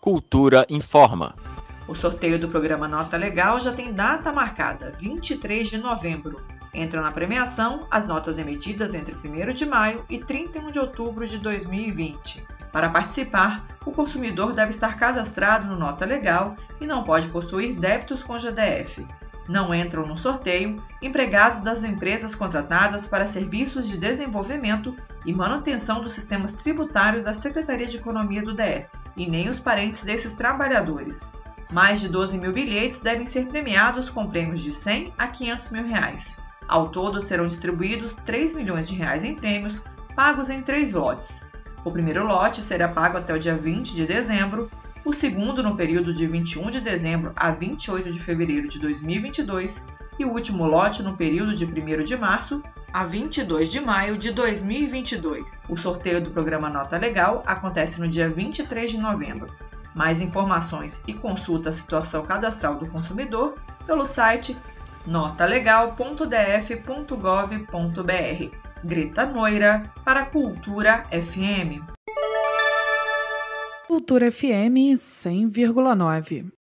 Cultura informa. O sorteio do programa Nota Legal já tem data marcada, 23 de novembro. Entram na premiação as notas emitidas entre 1 de maio e 31 de outubro de 2020. Para participar, o consumidor deve estar cadastrado no Nota Legal e não pode possuir débitos com GDF. Não entram no sorteio empregados das empresas contratadas para serviços de desenvolvimento e manutenção dos sistemas tributários da Secretaria de Economia do DF, e nem os parentes desses trabalhadores. Mais de 12 mil bilhetes devem ser premiados com prêmios de 100 a 500 mil reais. Ao todo, serão distribuídos 3 milhões de reais em prêmios, pagos em três lotes. O primeiro lote será pago até o dia 20 de dezembro o segundo no período de 21 de dezembro a 28 de fevereiro de 2022 e o último lote no período de 1 de março a 22 de maio de 2022. O sorteio do programa Nota Legal acontece no dia 23 de novembro. Mais informações e consulta a situação cadastral do consumidor pelo site notalegal.df.gov.br. Greta Noira para Cultura FM. Cultura FM 100,9.